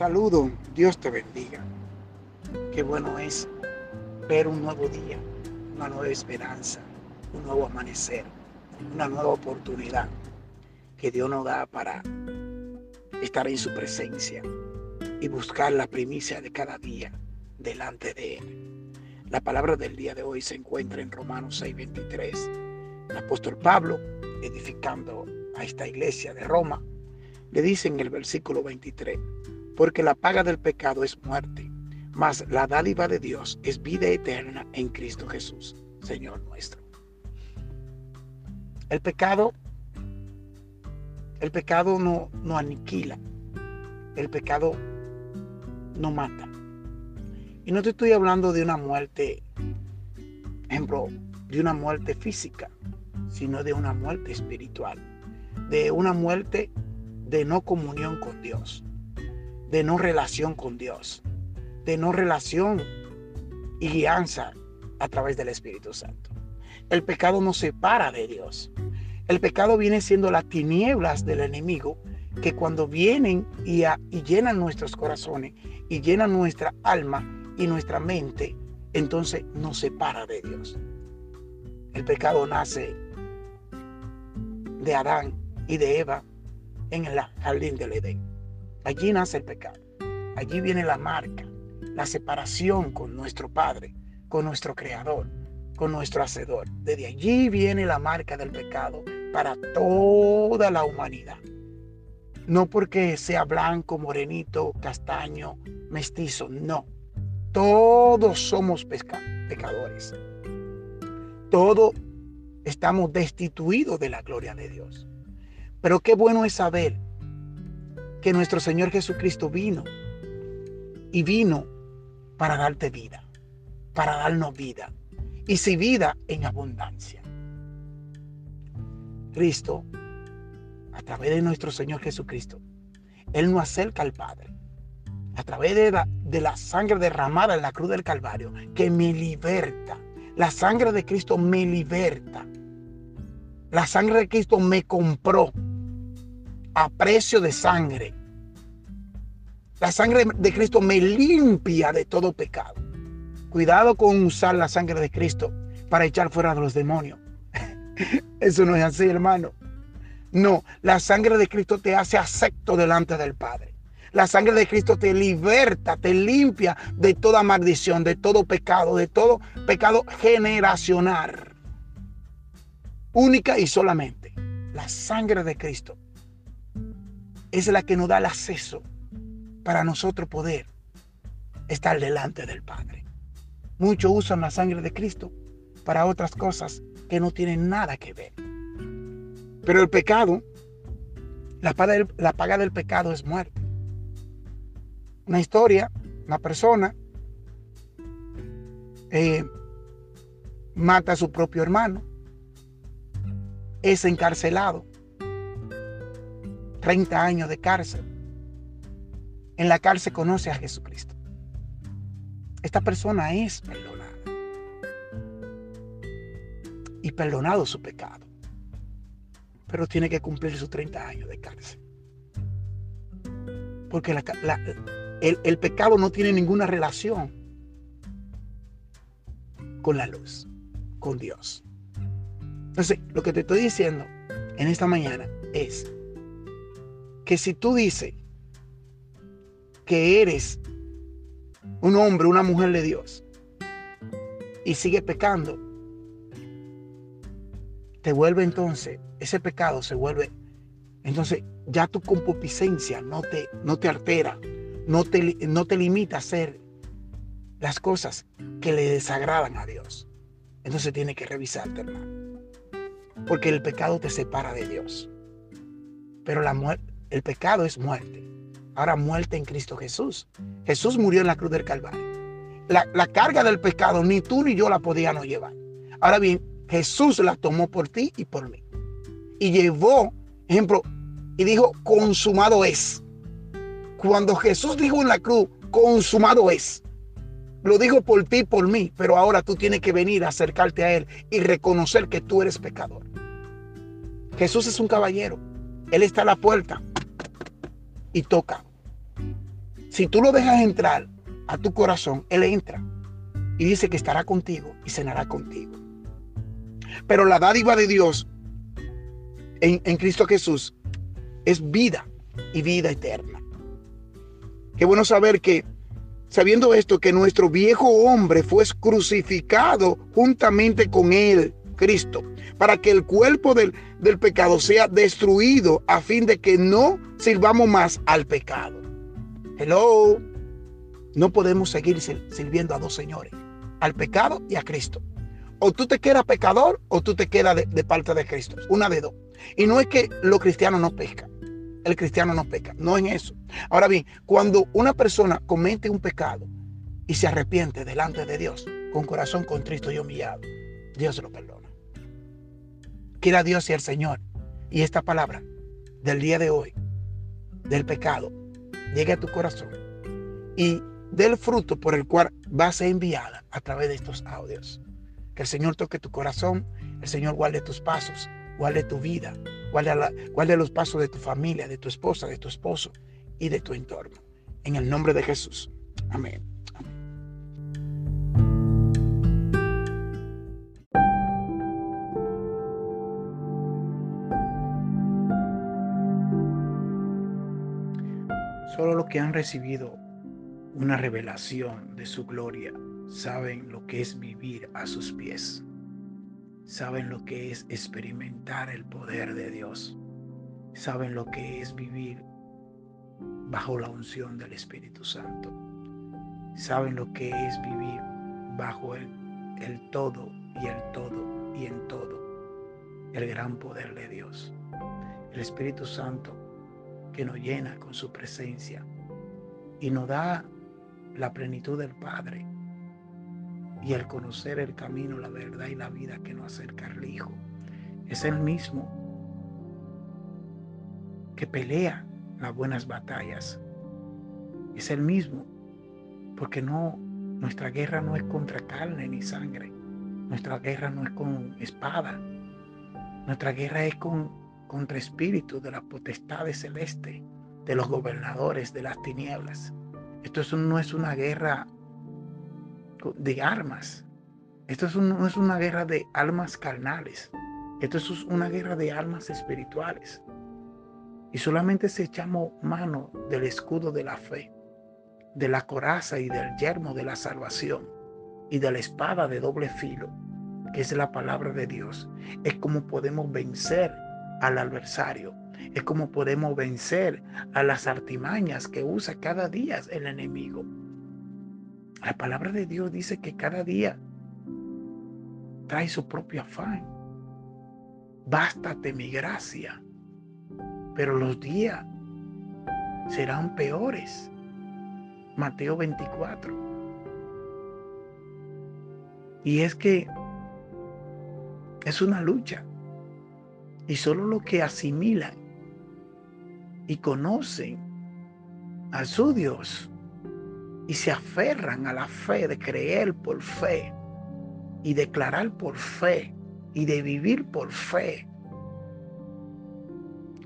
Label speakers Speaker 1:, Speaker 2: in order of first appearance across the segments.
Speaker 1: Saludo, Dios te bendiga. Qué bueno es ver un nuevo día, una nueva esperanza, un nuevo amanecer, una nueva oportunidad que Dios nos da para estar en su presencia y buscar la primicia de cada día delante de Él. La palabra del día de hoy se encuentra en Romanos 6:23. El apóstol Pablo, edificando a esta iglesia de Roma, le dice en el versículo 23, porque la paga del pecado es muerte, mas la dádiva de Dios es vida eterna en Cristo Jesús, Señor nuestro. El pecado, el pecado no, no aniquila, el pecado no mata. Y no te estoy hablando de una muerte, ejemplo, de una muerte física, sino de una muerte espiritual, de una muerte de no comunión con Dios, de no relación con Dios, de no relación y guianza a través del Espíritu Santo. El pecado nos separa de Dios. El pecado viene siendo las tinieblas del enemigo que cuando vienen y, y llenan nuestros corazones y llenan nuestra alma y nuestra mente, entonces nos separa de Dios. El pecado nace de Adán y de Eva en el jardín del Edén. Allí nace el pecado. Allí viene la marca, la separación con nuestro Padre, con nuestro Creador, con nuestro Hacedor. Desde allí viene la marca del pecado para toda la humanidad. No porque sea blanco, morenito, castaño, mestizo, no. Todos somos pecadores. Todos estamos destituidos de la gloria de Dios. Pero qué bueno es saber que nuestro Señor Jesucristo vino y vino para darte vida, para darnos vida. Y si vida en abundancia. Cristo, a través de nuestro Señor Jesucristo, Él nos acerca al Padre. A través de la, de la sangre derramada en la cruz del Calvario, que me liberta. La sangre de Cristo me liberta. La sangre de Cristo me compró a precio de sangre. La sangre de Cristo me limpia de todo pecado. Cuidado con usar la sangre de Cristo para echar fuera de los demonios. Eso no es así, hermano. No, la sangre de Cristo te hace acepto delante del Padre. La sangre de Cristo te liberta, te limpia de toda maldición, de todo pecado, de todo pecado generacional. Única y solamente la sangre de Cristo es la que nos da el acceso para nosotros poder estar delante del Padre. Muchos usan la sangre de Cristo para otras cosas que no tienen nada que ver. Pero el pecado, la paga del, pecado es muerte. Una historia, una persona eh, mata a su propio hermano, es encarcelado 30 años de cárcel. En la cárcel conoce a Jesucristo. Esta persona es perdonada. Y perdonado su pecado. Pero tiene que cumplir sus 30 años de cárcel. Porque el, el pecado no tiene ninguna relación con la luz, con Dios. Entonces, lo que te estoy diciendo en esta mañana es que si tú dices que eres un hombre, una mujer de Dios, y sigue pecando, te vuelve entonces, ese pecado se vuelve, entonces ya tu concupiscencia no te, no te altera, no te, no te limita a hacer las cosas que le desagradan a Dios. Entonces tiene que revisarte, hermano. Porque el pecado te separa de Dios. Pero la, el pecado es muerte. Ahora muerte en Cristo Jesús. Jesús murió en la cruz del Calvario. La, carga del pecado ni tú ni yo la podíamos llevar. Ahora bien, Jesús la tomó por ti y por mí. Y llevó, ejemplo, y dijo, consumado es. Cuando Jesús dijo en la cruz, consumado es. Lo dijo por ti y por mí, pero ahora tú tienes que venir a acercarte a Él y reconocer que tú eres pecador. Jesús es un caballero. Él está a la puerta y toca. Si tú lo dejas entrar a tu corazón, Él entra y dice que estará contigo y cenará contigo. Pero la dádiva de Dios en, en Cristo Jesús es vida y vida eterna. Qué bueno saber que, sabiendo esto, que nuestro viejo hombre fue crucificado juntamente con él, Cristo, para que el cuerpo del, del pecado sea destruido a fin de que no sirvamos más al pecado. Hello. No podemos seguir sirviendo a dos señores, al pecado y a Cristo. O tú te quedas pecador o tú te quedas de, de parte de Cristo. Una de dos. Y no es que los cristianos no pescan el cristiano no peca, no en eso. Ahora bien, cuando una persona comete un pecado y se arrepiente delante de Dios con corazón contristo y humillado, Dios lo perdona. Quiera Dios y el Señor y esta palabra del día de hoy, del pecado, llegue a tu corazón y del fruto por el cual va a ser enviada a través de estos audios. Que el Señor toque tu corazón, el Señor guarde tus pasos, guarde tu vida, Guarda, los pasos de tu familia, de tu esposa, de tu esposo y de tu entorno. En el nombre de Jesús. Amén. Solo los que han recibido una revelación de su gloria. Saben lo que es vivir a sus pies. Saben lo que es experimentar el poder de Dios, saben lo que es vivir bajo la unción del Espíritu Santo, saben lo que es vivir bajo el, el todo y el todo y en todo, el gran poder de Dios, el Espíritu Santo que nos llena con su presencia y nos da la plenitud del Padre y el conocer el camino, la verdad y la vida que nos acerca al Hijo. Es el mismo que pelea las buenas batallas. Es el mismo, porque no, nuestra guerra no es contra carne ni sangre. Nuestra guerra no es con espada. Nuestra guerra es con, contra espíritus de las potestades celestes, de los gobernadores de las tinieblas. Esto no es una guerra de armas. Esto no es una guerra de almas carnales. Esto es una guerra de almas espirituales. Y solamente si echamos mano del escudo de la fe, de la coraza y del yermo de la salvación y de la espada de doble filo, que es la palabra de Dios, es como podemos vencer al adversario. Es como podemos vencer a las artimañas que usa cada día el enemigo. La palabra de Dios dice que cada día trae su propio afán. Bástate mi gracia. Pero los días serán peores. Mateo 24. Y es que es una lucha. Y solo los que asimilan y conocen a su Dios y se aferran a la fe de creer por fe y declarar por fe y de vivir por fe,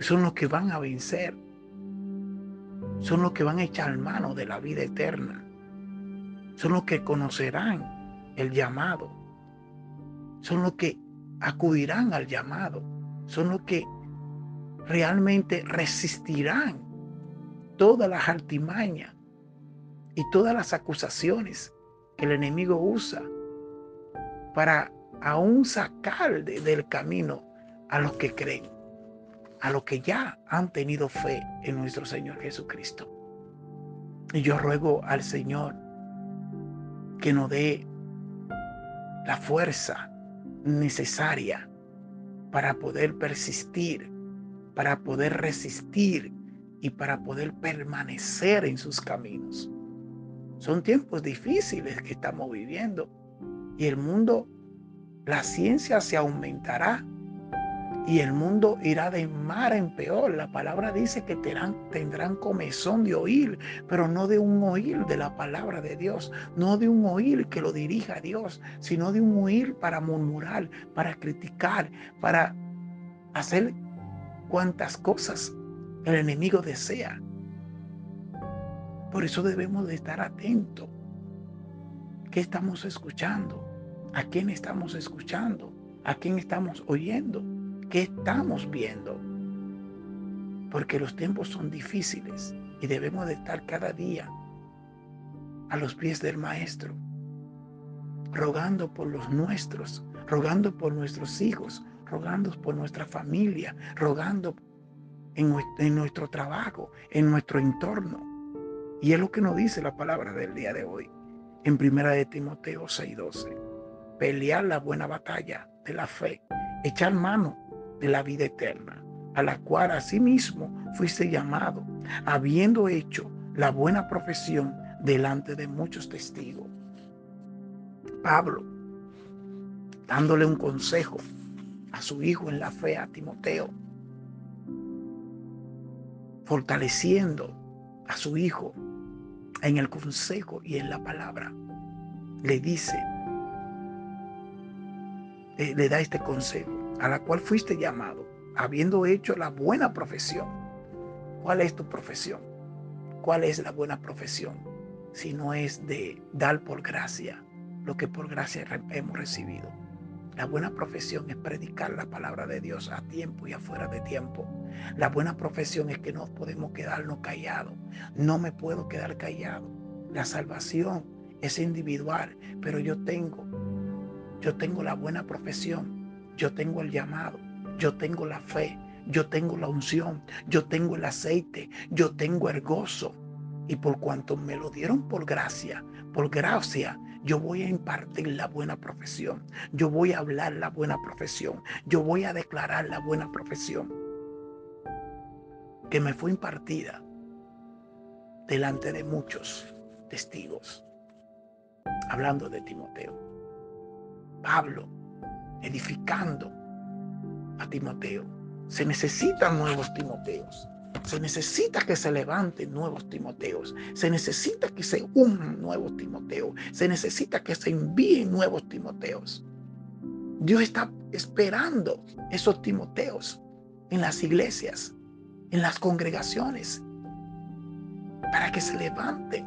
Speaker 1: son los que van a vencer, son los que van a echar mano de la vida eterna, son los que conocerán el llamado, son los que acudirán al llamado, son los que realmente resistirán todas las artimañas y todas las acusaciones que el enemigo usa para aún sacar del camino a los que creen, a los que ya han tenido fe en nuestro Señor Jesucristo. Y yo ruego al Señor que nos dé la fuerza necesaria para poder persistir, para poder resistir y para poder permanecer en sus caminos. Son tiempos difíciles que estamos viviendo y el mundo, la ciencia se aumentará y el mundo irá de mar en peor. La palabra dice que tendrán, comezón de oír, pero no de un oír de la palabra de Dios, no de un oír que lo dirija a Dios, sino de un oír para murmurar, para criticar, para hacer cuantas cosas el enemigo desea. Por eso debemos de estar atentos. ¿Qué estamos escuchando? ¿A quién estamos escuchando? ¿A quién estamos oyendo? ¿Qué estamos viendo? Porque los tiempos son difíciles y debemos de estar cada día a los pies del Maestro, rogando por los nuestros, rogando por nuestros hijos, rogando por nuestra familia, rogando en, nuestro trabajo, en nuestro entorno. Y es lo que nos dice la palabra del día de hoy, en primera de Timoteo 6:12. Pelear la buena batalla de la fe, echar mano de la vida eterna, a la cual asimismo fuiste llamado, habiendo hecho la buena profesión delante de muchos testigos. Pablo, dándole un consejo a su hijo en la fe, a Timoteo, fortaleciendo a su hijo en el consejo y en la palabra, le dice, le da este consejo, a la cual fuiste llamado, habiendo hecho la buena profesión. ¿Cuál es tu profesión? ¿Cuál es la buena profesión? Si no es de dar por gracia lo que por gracia hemos recibido. La buena profesión es predicar la palabra de Dios a tiempo y afuera de tiempo. La buena profesión es que no podemos quedarnos callados. No me puedo quedar callado. La salvación es individual, pero yo tengo, yo tengo la buena profesión, yo tengo el llamado, yo tengo la fe, yo tengo la unción, yo tengo el aceite, yo tengo el gozo. Y por cuanto me lo dieron por gracia, por gracia, yo voy a impartir la buena profesión. Yo voy a hablar la buena profesión. Yo voy a declarar la buena profesión que me fue impartida delante de muchos testigos. Hablando de Timoteo. Pablo edificando a Timoteo. Se necesitan nuevos Timoteos. Se necesita que se levanten nuevos Timoteos. Se necesita que se unan nuevos Timoteos. Se necesita que se envíen nuevos Timoteos. Dios está esperando esos Timoteos en las iglesias, en las congregaciones, para que se levanten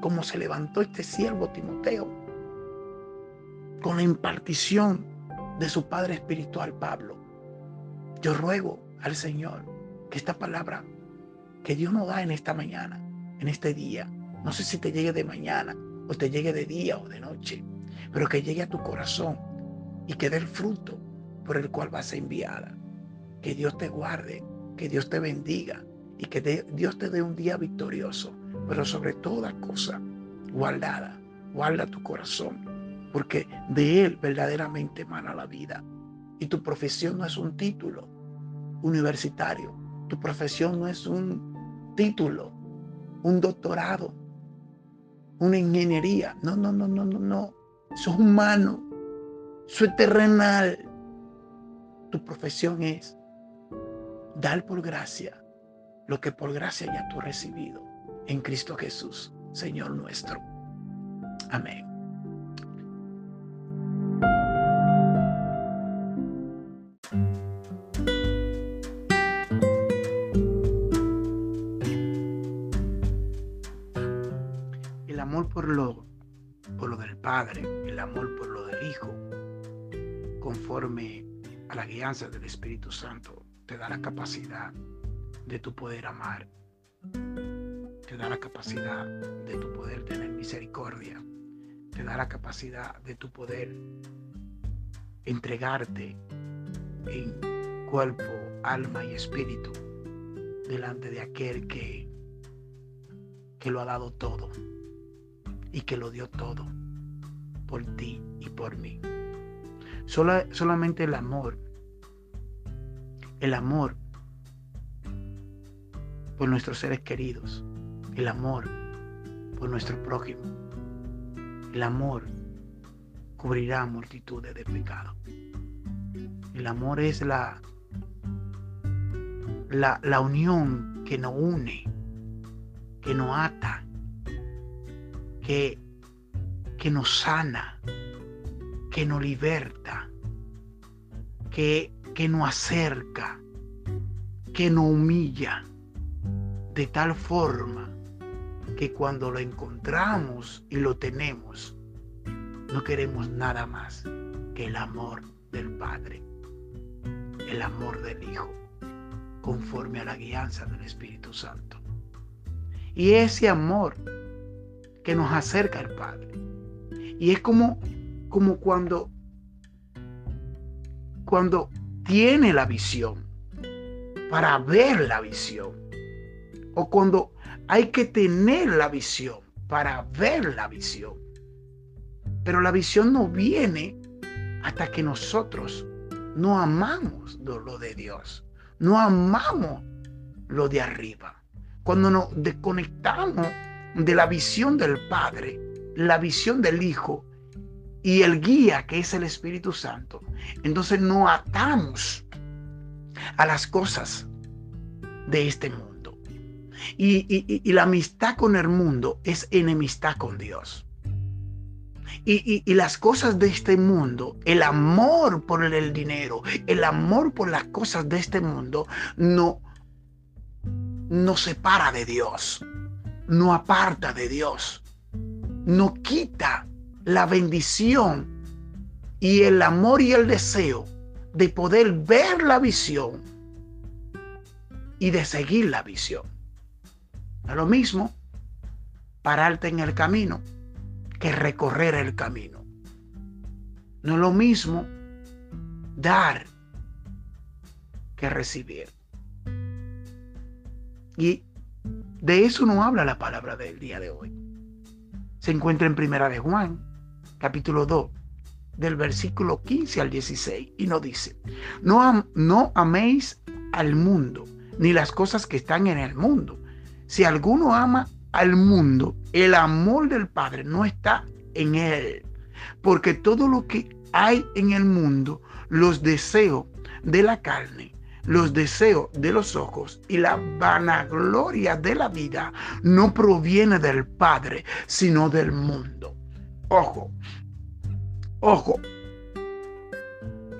Speaker 1: como se levantó este siervo Timoteo con la impartición de su padre espiritual Pablo. Yo ruego al Señor que esta palabra que Dios nos da en esta mañana, en este día, no sé si te llegue de mañana o te llegue de día o de noche, pero que llegue a tu corazón y que dé el fruto por el cual vas a enviada. Que Dios te guarde, que Dios te bendiga y que Dios te dé un día victorioso, pero sobre toda cosa, guardada, guarda tu corazón, porque de Él verdaderamente emana la vida. Y tu profesión no es un título universitario, tu profesión no es un título, un doctorado, una ingeniería. No, no, no, no, no, no. Eso es humano. Eso es terrenal. Tu profesión es dar por gracia lo que por gracia ya tú has recibido en Cristo Jesús, Señor nuestro. Amén. Por lo, por lo del Padre, el amor por lo del Hijo, conforme a la guianza del Espíritu Santo, te da la capacidad de tu poder amar, te da la capacidad de tu poder tener misericordia, te da la capacidad de tu poder entregarte en cuerpo, alma y espíritu delante de aquel que, que lo ha dado todo y que lo dio todo por ti y por mí. solamente el amor, el amor por nuestros seres queridos, el amor por nuestro prójimo, el amor cubrirá multitudes de pecados. El amor es la, la, la unión que nos une, que nos ata, que, que nos sana, que nos liberta, que, que nos acerca, que nos humilla de tal forma que cuando lo encontramos y lo tenemos, no queremos nada más que el amor del Padre, el amor del Hijo, conforme a la guianza del Espíritu Santo. Y ese amor que nos acerca al Padre. Y es como, como cuando, cuando tiene la visión, para ver la visión, o cuando hay que tener la visión para ver la visión. Pero la visión no viene hasta que nosotros no amamos lo de Dios, no amamos lo de arriba. Cuando nos desconectamos de la visión del Padre, la visión del Hijo y el guía que es el Espíritu Santo, entonces no atamos a las cosas de este mundo. Y, la amistad con el mundo es enemistad con Dios. Y, y, las cosas de este mundo, el amor por el dinero, el amor por las cosas de este mundo, no nos separa de Dios, no aparta de Dios, no quita la bendición y el amor y el deseo de poder ver la visión y de seguir la visión. No es lo mismo pararte en el camino que recorrer el camino. No es lo mismo dar que recibir. Y de eso no habla la palabra del día de hoy. Se encuentra en Primera de Juan, capítulo 2, del versículo 15 al 16, y nos dice, no, no améis al mundo, ni las cosas que están en el mundo. Si alguno ama al mundo, el amor del Padre no está en él, porque todo lo que hay en el mundo, los deseos de la carne, los deseos de los ojos y la vanagloria de la vida no proviene del Padre, sino del mundo. Ojo, ojo.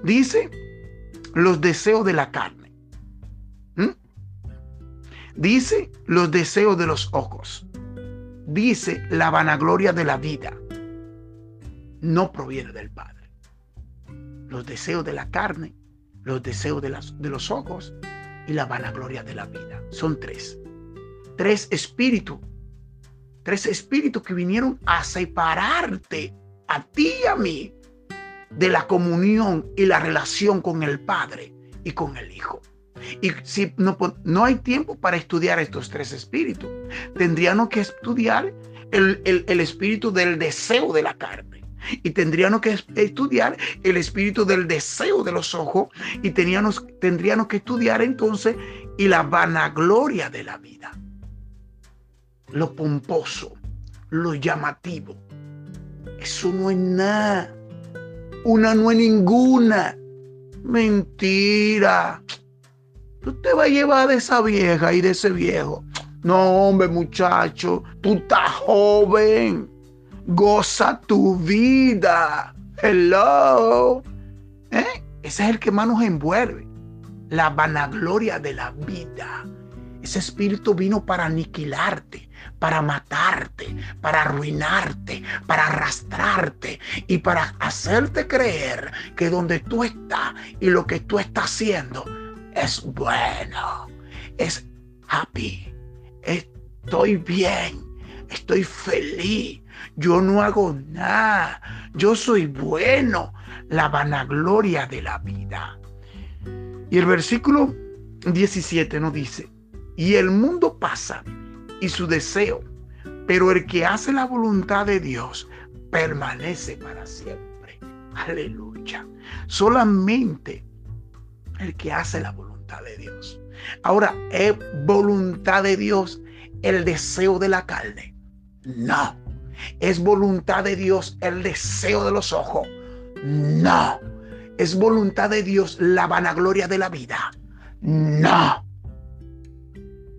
Speaker 1: Dice los deseos de la carne. ¿Mm? Dice los deseos de los ojos. Dice la vanagloria de la vida. No proviene del Padre. Los deseos de la carne los deseos de, las, de los ojos y la vanagloria de la vida. Son tres. Tres espíritus. Tres espíritus que vinieron a separarte a ti y a mí de la comunión y la relación con el Padre y con el Hijo. Y si no, no hay tiempo para estudiar estos tres espíritus, tendríamos que estudiar el, el espíritu del deseo de la carne y tendríamos que estudiar el espíritu del deseo de los ojos y teníamos, tendríamos que estudiar entonces y la vanagloria de la vida. Lo pomposo, lo llamativo. Eso no es nada. Una no es ninguna. Mentira. Tú te vas a llevar de esa vieja y de ese viejo. No, hombre, muchacho, tú estás joven goza tu vida. Hello. ¿Eh? Ese es el que más nos envuelve. La vanagloria de la vida. Ese espíritu vino para aniquilarte, para matarte, para arruinarte, para arrastrarte y para hacerte creer que donde tú estás y lo que tú estás haciendo es bueno, es happy, estoy bien, estoy feliz, yo no hago nada, yo soy bueno, la vanagloria de la vida. Y el versículo 17 nos dice, y el mundo pasa y su deseo, pero el que hace la voluntad de Dios permanece para siempre. Aleluya. Solamente el que hace la voluntad de Dios. Ahora, ¿es voluntad de Dios el deseo de la carne? No. ¿Es voluntad de Dios el deseo de los ojos? No. ¿Es voluntad de Dios la vanagloria de la vida? No.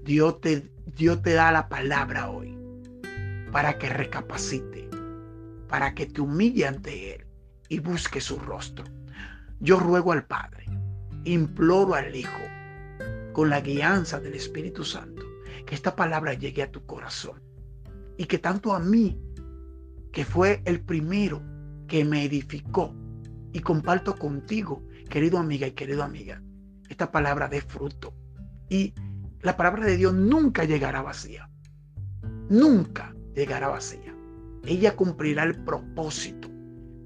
Speaker 1: Dios te, Dios te da la palabra hoy para que recapacite, para que te humille ante Él y busque su rostro. Yo ruego al Padre, imploro al Hijo, con la guianza del Espíritu Santo, que esta palabra llegue a tu corazón y que tanto a mí, que fue el primero que me edificó, y comparto contigo, querido amiga y querido amiga, esta palabra de fruto. Y la palabra de Dios nunca llegará vacía. Nunca llegará vacía. Ella cumplirá el propósito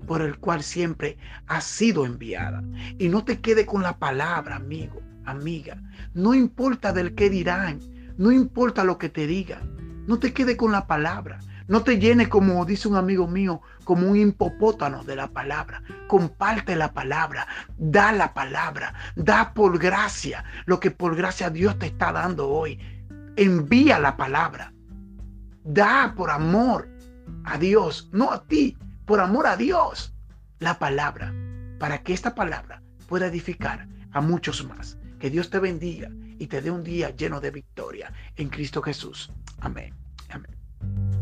Speaker 1: por el cual siempre ha sido enviada. Y no te quede con la palabra, amigo, amiga. No importa del que dirán, no importa lo que te digan. No te quede con la palabra. No te llene, como dice un amigo mío, como un hipopótamo de la palabra. Comparte la palabra, da la palabra, da por gracia lo que por gracia Dios te está dando hoy. Envía la palabra. Da por amor a Dios, no a ti, por amor a Dios, la palabra, para que esta palabra pueda edificar a muchos más. Que Dios te bendiga y te dé un día lleno de victoria en Cristo Jesús. Amén. Amén.